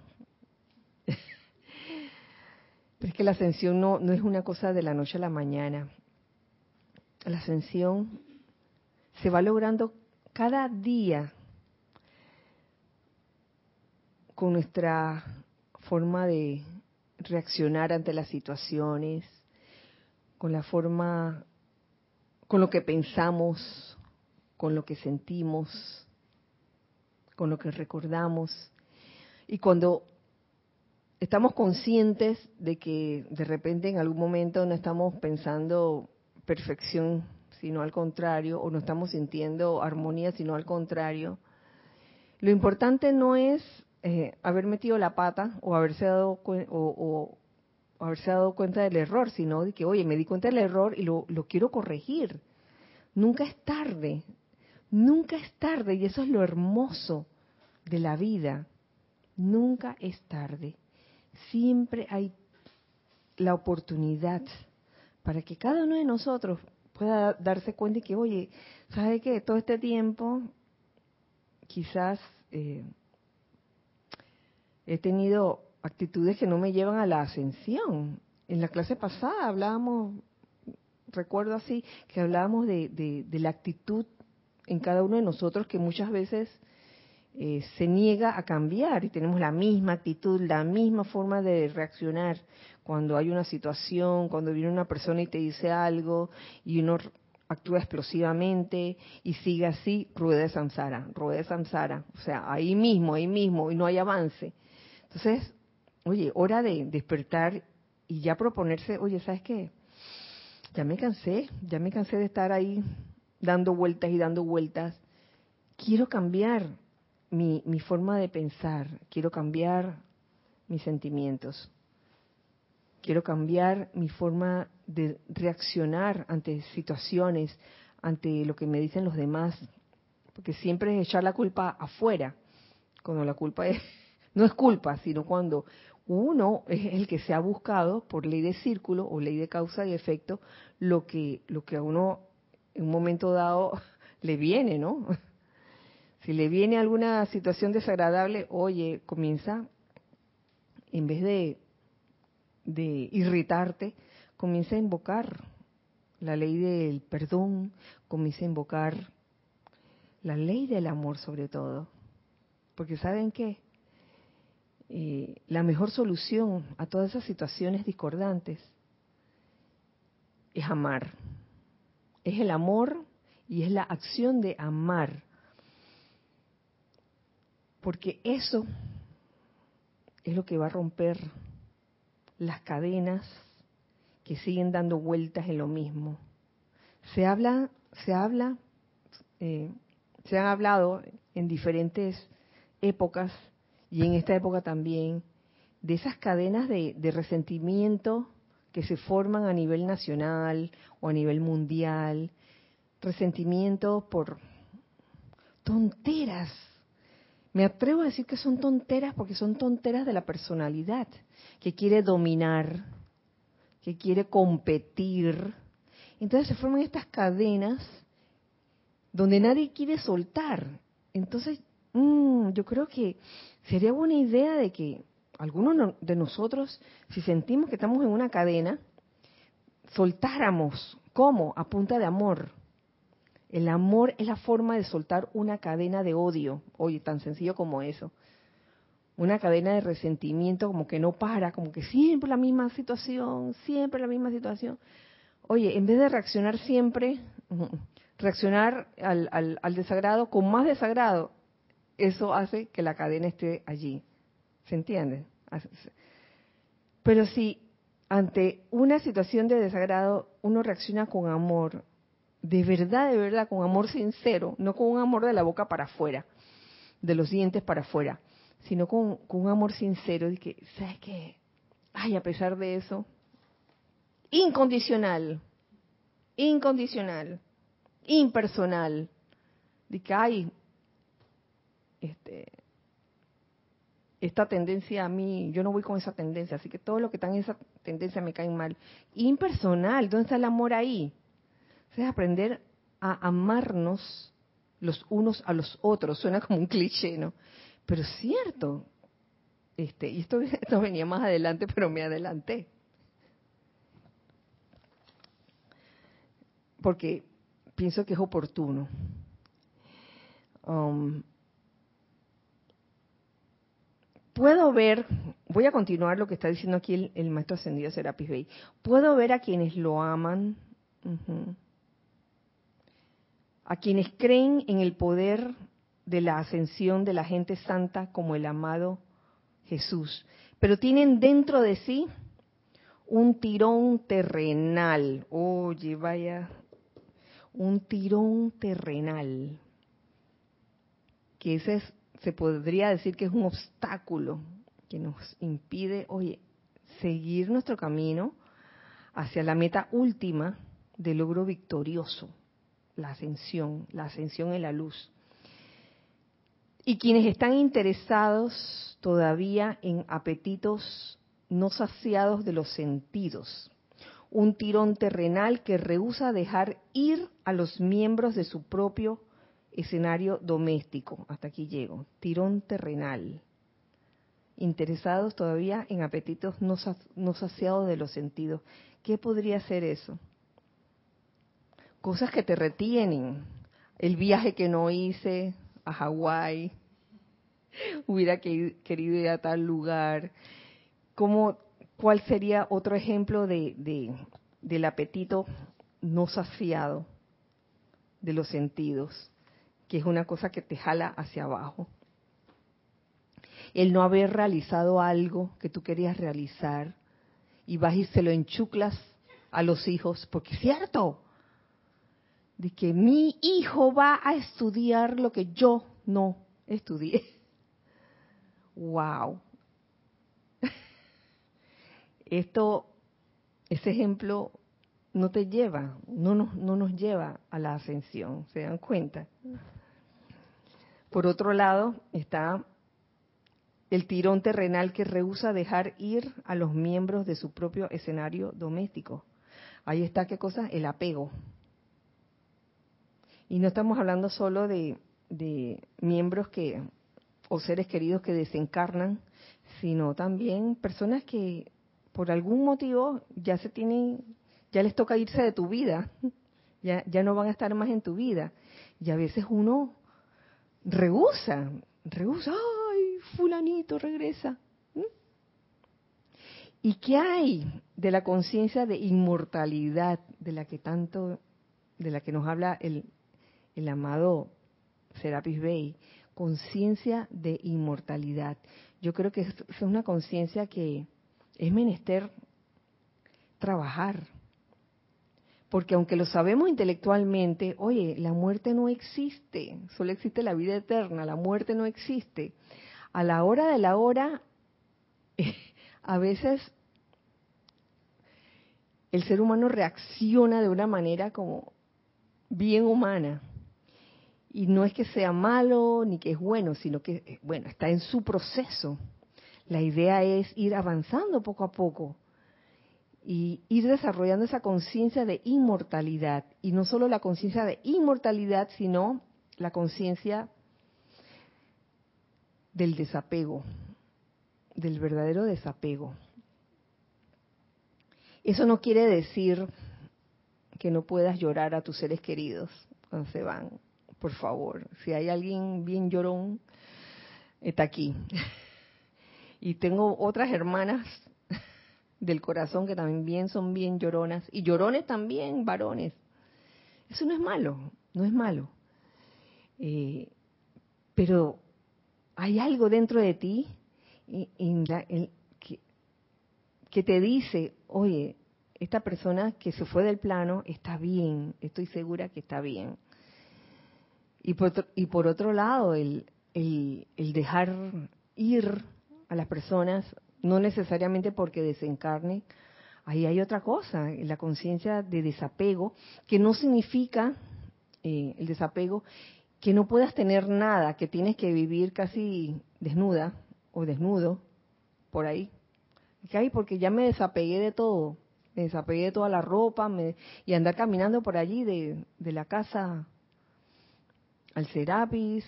Es que la ascensión no, no es una cosa de la noche a la mañana. La ascensión se va logrando cada día con nuestra forma de reaccionar ante las situaciones, con la forma, con lo que pensamos, con lo que sentimos, con lo que recordamos. Y cuando estamos conscientes de que de repente en algún momento no estamos pensando perfección, sino al contrario, o no estamos sintiendo armonía, sino al contrario, lo importante no es eh, haber metido la pata o haberse dado o, haberse dado cuenta del error, sino de que, oye, me di cuenta del error y lo, lo quiero corregir. Nunca es tarde, nunca es tarde y eso es lo hermoso de la vida. Nunca es tarde. Siempre hay la oportunidad para que cada uno de nosotros pueda darse cuenta de que, oye, ¿sabe qué? Todo este tiempo quizás eh, he tenido actitudes que no me llevan a la ascensión. En la clase pasada hablábamos, recuerdo así, que hablábamos de, de, la actitud en cada uno de nosotros que muchas veces eh, se niega a cambiar y tenemos la misma actitud, la misma forma de reaccionar cuando hay una situación, cuando viene una persona y te dice algo y uno actúa explosivamente y sigue así, rueda de samsara, rueda de samsara, o sea, ahí mismo, ahí mismo, y no hay avance. Entonces, oye, hora de despertar y ya proponerse, oye, ¿sabes qué? Ya me cansé, ya me cansé de estar ahí dando vueltas y dando vueltas. Quiero cambiar mi, forma de pensar, quiero cambiar mis sentimientos, quiero cambiar mi forma de reaccionar ante situaciones, ante lo que me dicen los demás, porque siempre es echar la culpa afuera, cuando la culpa es, no es culpa, sino cuando uno es el que se ha buscado por ley de círculo o ley de causa y efecto lo que, lo que a uno en un momento dado le viene, ¿no? Si le viene alguna situación desagradable, oye, comienza, en vez de, de irritarte, comienza a invocar la ley del perdón, comienza a invocar la ley del amor sobre todo. Porque ¿saben qué? Eh, la mejor solución a todas esas situaciones discordantes es amar. Es el amor y es la acción de amar. Porque eso es lo que va a romper las cadenas que siguen dando vueltas en lo mismo. Se habla, se habla, eh, se han hablado en diferentes épocas y en esta época también de esas cadenas de, de resentimiento que se forman a nivel nacional o a nivel mundial, resentimiento por tonteras. Me atrevo a decir que son tonteras porque son tonteras de la personalidad, que quiere dominar, que quiere competir. Entonces se forman estas cadenas donde nadie quiere soltar. Entonces, mm, yo creo que sería buena idea de que algunos de nosotros, si sentimos que estamos en una cadena, soltáramos. ¿Cómo? A punta de amor. El amor es la forma de soltar una cadena de odio. Oye, tan sencillo como eso. Una cadena de resentimiento como que no para, como que siempre la misma situación, siempre la misma situación. Oye, en vez de reaccionar siempre, reaccionar al, al, al desagrado con más desagrado, eso hace que la cadena esté allí. ¿Se entiende? Pero si ante una situación de desagrado uno reacciona con amor, de verdad, de verdad, con amor sincero, no con un amor de la boca para afuera, de los dientes para afuera, sino con, un amor sincero de que, ¿sabes qué? Ay, a pesar de eso, incondicional, incondicional, impersonal, de que, ay, este, esta tendencia a mí, yo no voy con esa tendencia, así que todo lo que está en esa tendencia me cae mal. Impersonal, ¿dónde está el amor ahí? Es aprender a amarnos los unos a los otros. Suena como un cliché, ¿no? Pero es cierto. Este, y esto, esto venía más adelante, pero me adelanté. Porque pienso que es oportuno. Um, puedo ver, voy a continuar lo que está diciendo aquí el, maestro ascendido Serapis Bey. Puedo ver a quienes lo aman, a quienes creen en el poder de la ascensión de la gente santa como el amado Jesús, pero tienen dentro de sí un tirón terrenal. Oye, vaya, un tirón terrenal. Que ese es se podría decir que es un obstáculo que nos impide, oye, seguir nuestro camino hacia la meta última del logro victorioso, la ascensión, la ascensión en la luz. Y quienes están interesados todavía en apetitos no saciados de los sentidos, un tirón terrenal que rehúsa dejar ir a los miembros de su propio escenario doméstico. Hasta aquí llego. Tirón terrenal. Interesados todavía en apetitos no, no saciados de los sentidos. ¿Qué podría ser eso? Cosas que te retienen. El viaje que no hice a Hawái. Hubiera querido ir a tal lugar. ¿Cómo ¿cuál sería otro ejemplo de, del apetito no saciado de los sentidos? Que es una cosa que te jala hacia abajo. El no haber realizado algo que tú querías realizar y vas y se lo enchuclas a los hijos, porque es cierto, de que mi hijo va a estudiar lo que yo no estudié. ¡Wow! esto, ese ejemplo no te lleva, no nos, no nos lleva a la ascensión, ¿se dan cuenta? Por otro lado está el tirón terrenal que rehúsa dejar ir a los miembros de su propio escenario doméstico. Ahí está, ¿qué cosa? El apego. Y no estamos hablando solo de, miembros que, o seres queridos que desencarnan, sino también personas que por algún motivo ya se tienen, ya les toca irse de tu vida, ya, ya no van a estar más en tu vida. Y a veces uno rehúsa, rehúsa, ay, fulanito regresa. ¿Y qué hay de la conciencia de inmortalidad de la que tanto, de la que nos habla el, el amado Serapis Bey? Conciencia de inmortalidad. Yo creo que es una conciencia que, es menester trabajar. Porque aunque lo sabemos intelectualmente, oye, la muerte no existe, solo existe la vida eterna, la muerte no existe. A la hora de la hora, a veces el ser humano reacciona de una manera como bien humana. Y no es que sea malo ni que es bueno, sino que, eh, bueno, está en su proceso. La idea es ir avanzando poco a poco y ir desarrollando esa conciencia de inmortalidad. Y no solo la conciencia de inmortalidad, sino la conciencia del desapego, del verdadero desapego. Eso no quiere decir que no puedas llorar a tus seres queridos cuando se van. Por favor, si hay alguien bien llorón, está aquí. Y tengo otras hermanas del corazón que también son bien lloronas. Y llorones también, varones. Eso no es malo, no es malo. Eh, pero hay algo dentro de ti que, que te dice, oye, esta persona que se fue del plano está bien, estoy segura que está bien. Y por, y por otro lado, el, el, dejar ir a las personas, no necesariamente porque desencarne, ahí hay otra cosa, la conciencia de desapego, que no significa eh, el desapego que no puedas tener nada, que tienes que vivir casi desnuda o desnudo por ahí. ¿Okay? Porque ya me desapegué de todo, me desapegué de toda la ropa y andar caminando por allí de, de la casa al Serapis,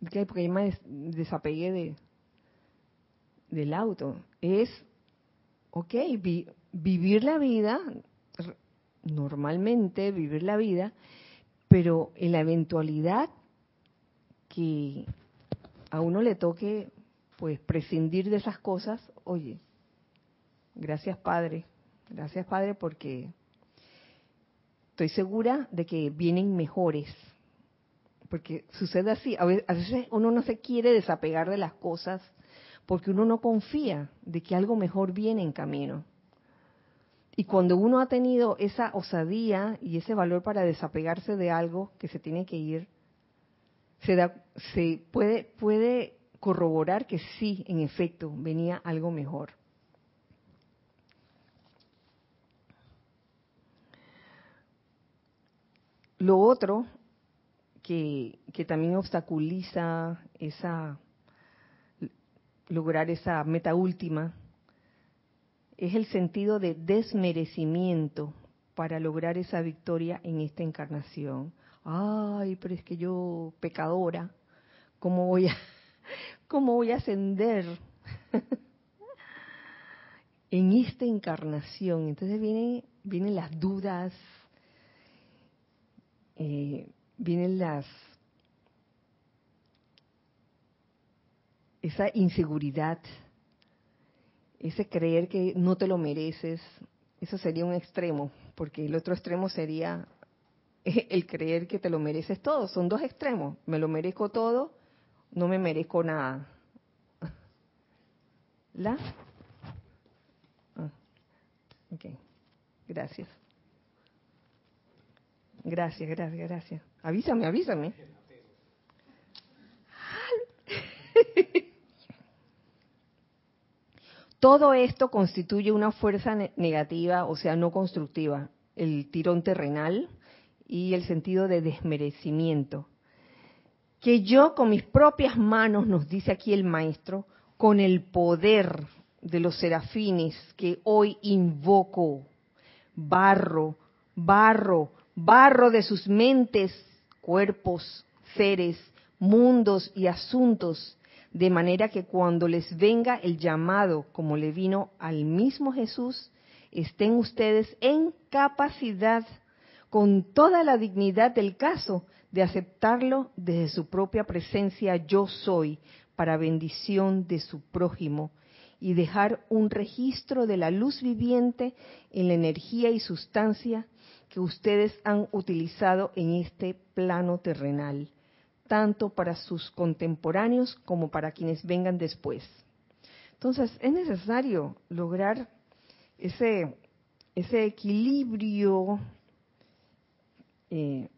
porque ya me desapegué de, del auto. Es, ok, vivir la vida, normalmente vivir la vida, pero en la eventualidad que a uno le toque pues prescindir de esas cosas, oye, gracias Padre, gracias Padre porque estoy segura de que vienen mejores. Porque sucede así, a veces uno no se quiere desapegar de las cosas porque uno no confía de que algo mejor viene en camino. Y cuando uno ha tenido esa osadía y ese valor para desapegarse de algo que se tiene que ir, se da, se puede, puede corroborar que sí, en efecto, venía algo mejor. Lo otro que, también obstaculiza esa lograr esa meta última es el sentido de desmerecimiento para lograr esa victoria en esta encarnación. Ay, pero es que yo, pecadora, ¿cómo voy a, cómo voy a ascender en esta encarnación? Entonces vienen, vienen las dudas, eh, vienen las esa inseguridad, ese creer que no te lo mereces, eso sería un extremo, porque el otro extremo sería el creer que te lo mereces todo. Son dos extremos. Me lo merezco todo, no me merezco nada. ¿La? Ah, ok, gracias. Gracias, gracias, gracias. Avísame, avísame. Todo esto constituye una fuerza negativa, o sea, no constructiva, el tirón terrenal y el sentido de desmerecimiento. Que yo con mis propias manos, nos dice aquí el maestro, con el poder de los serafines que hoy invoco, barro, barro, barro de sus mentes, cuerpos, seres, mundos y asuntos de manera que cuando les venga el llamado, como le vino al mismo Jesús, estén ustedes en capacidad, con toda la dignidad del caso, de aceptarlo desde su propia presencia yo soy, para bendición de su prójimo, y dejar un registro de la luz viviente en la energía y sustancia que ustedes han utilizado en este plano terrenal tanto para sus contemporáneos como para quienes vengan después. Entonces, es necesario lograr ese, ese equilibrio eh,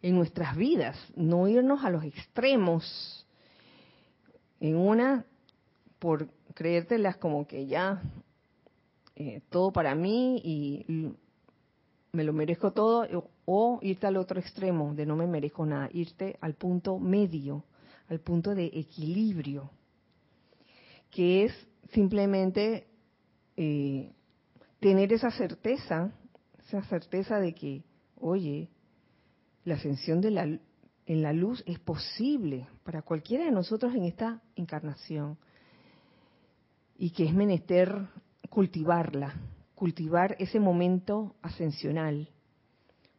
en nuestras vidas, no irnos a los extremos. En una, por creértelas como que ya eh, todo para mí y me lo merezco todo, o irte al otro extremo de no me merezco nada, irte al punto medio, al punto de equilibrio, que es simplemente eh, tener esa certeza, esa certeza de que, oye, la ascensión de la, en la luz es posible para cualquiera de nosotros en esta encarnación y que es menester cultivarla, cultivar ese momento ascensional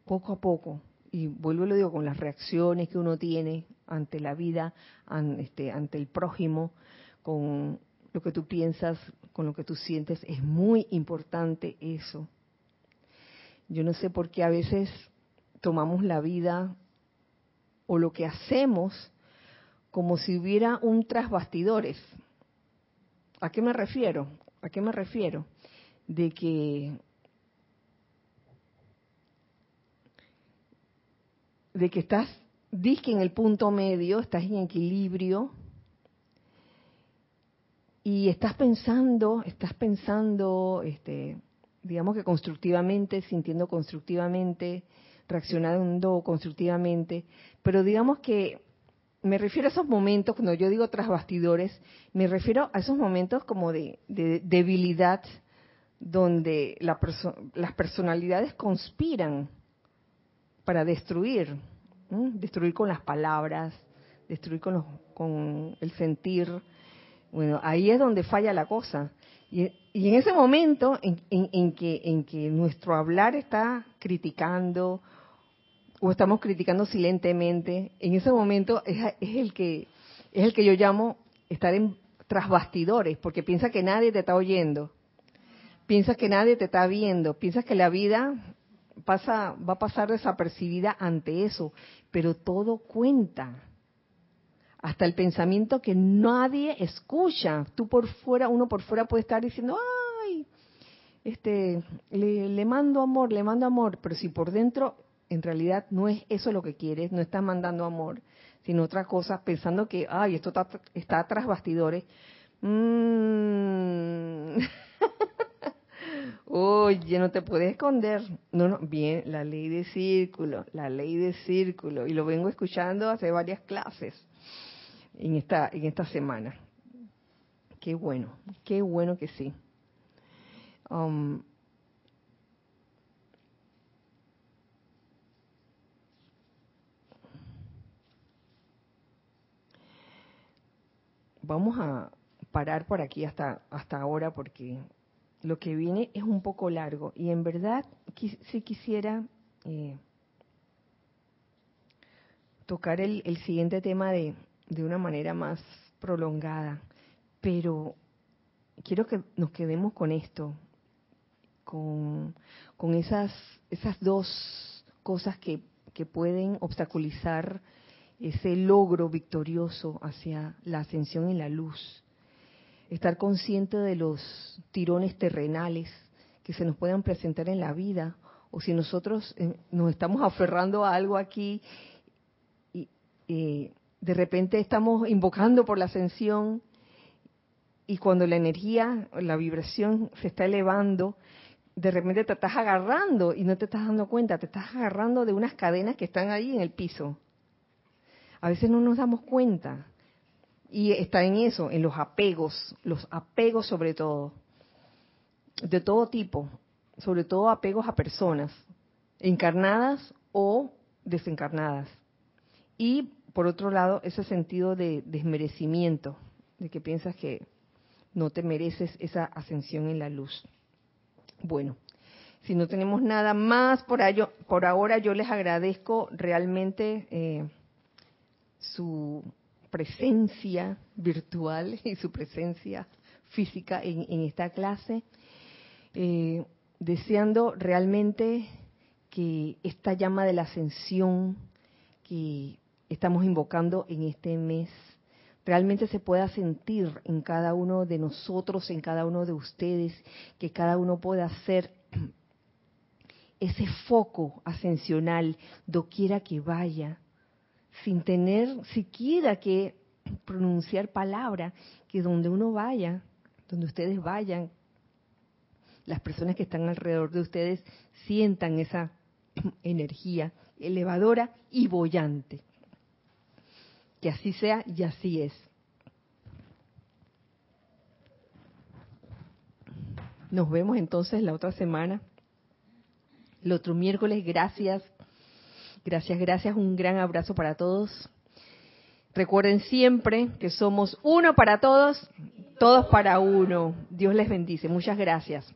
poco a poco, y vuelvo y lo digo con las reacciones que uno tiene ante la vida, este, ante el prójimo, con lo que tú piensas, con lo que tú sientes, es muy importante eso. Yo no sé por qué a veces tomamos la vida o lo que hacemos como si hubiera un tras bastidores. ¿A qué me refiero? ¿A qué me refiero? De que de que estás, disque en el punto medio, estás en equilibrio y estás pensando, estás pensando, este, digamos que constructivamente, sintiendo constructivamente, reaccionando constructivamente, pero digamos que me refiero a esos momentos, cuando yo digo tras bastidores, me refiero a esos momentos como de, debilidad, donde la las personalidades conspiran para destruir, destruir con las palabras, destruir con, con el sentir. Bueno, ahí es donde falla la cosa. Y, en ese momento en, que, en que nuestro hablar está criticando o estamos criticando silentemente, en ese momento es, el que es el que yo llamo estar en tras bastidores, porque piensa que nadie te está oyendo, piensa que nadie te está viendo, piensa que la vida pasa, va a pasar desapercibida ante eso, pero todo cuenta. Hasta el pensamiento que nadie escucha. Tú por fuera, uno por fuera puede estar diciendo, ay, este, le, le mando amor, le mando amor, pero si por dentro en realidad no es eso lo que quieres, no estás mandando amor, sino otra cosa, pensando que, ay, esto está, está tras bastidores. Mm. Oye, no te puedes esconder. No, no, bien, la ley de círculo, la ley de círculo. Y lo vengo escuchando hace varias clases en esta, en esta semana. Qué bueno, qué bueno que sí. Um, vamos a parar por aquí hasta, hasta ahora porque lo que viene es un poco largo. Y en verdad si quisiera eh, tocar el, el, siguiente tema de, de una manera más prolongada, pero quiero que nos quedemos con esto, con, con esas, esas dos cosas que, que pueden obstaculizar ese logro victorioso hacia la ascensión en la luz. Estar consciente de los tirones terrenales que se nos puedan presentar en la vida, o si nosotros eh, nos estamos aferrando a algo aquí y eh, de repente estamos invocando por la ascensión y cuando la energía, la vibración se está elevando, de repente te estás agarrando y no te estás dando cuenta, te estás agarrando de unas cadenas que están ahí en el piso a veces no nos damos cuenta. Y está en eso, en los apegos, los apegos sobre todo, de todo tipo, sobre todo apegos a personas, encarnadas o desencarnadas. Y por otro lado, ese sentido de desmerecimiento, de que piensas que no te mereces esa ascensión en la luz. Bueno, si no tenemos nada más por, por ahora, yo les agradezco realmente eh, su presencia virtual y su presencia física en, esta clase, eh, deseando realmente que esta llama de la ascensión que estamos invocando en este mes realmente se pueda sentir en cada uno de nosotros, en cada uno de ustedes, que cada uno pueda ser ese foco ascensional doquiera que vaya, sin tener siquiera que pronunciar palabra, que donde uno vaya, donde ustedes vayan, las personas que están alrededor de ustedes sientan esa energía elevadora y bollante. Que así sea y así es. Nos vemos entonces la otra semana. El otro miércoles, gracias Gracias, gracias. Un gran abrazo para todos. Recuerden siempre que somos uno para todos, todos para uno. Dios les bendice. Muchas gracias.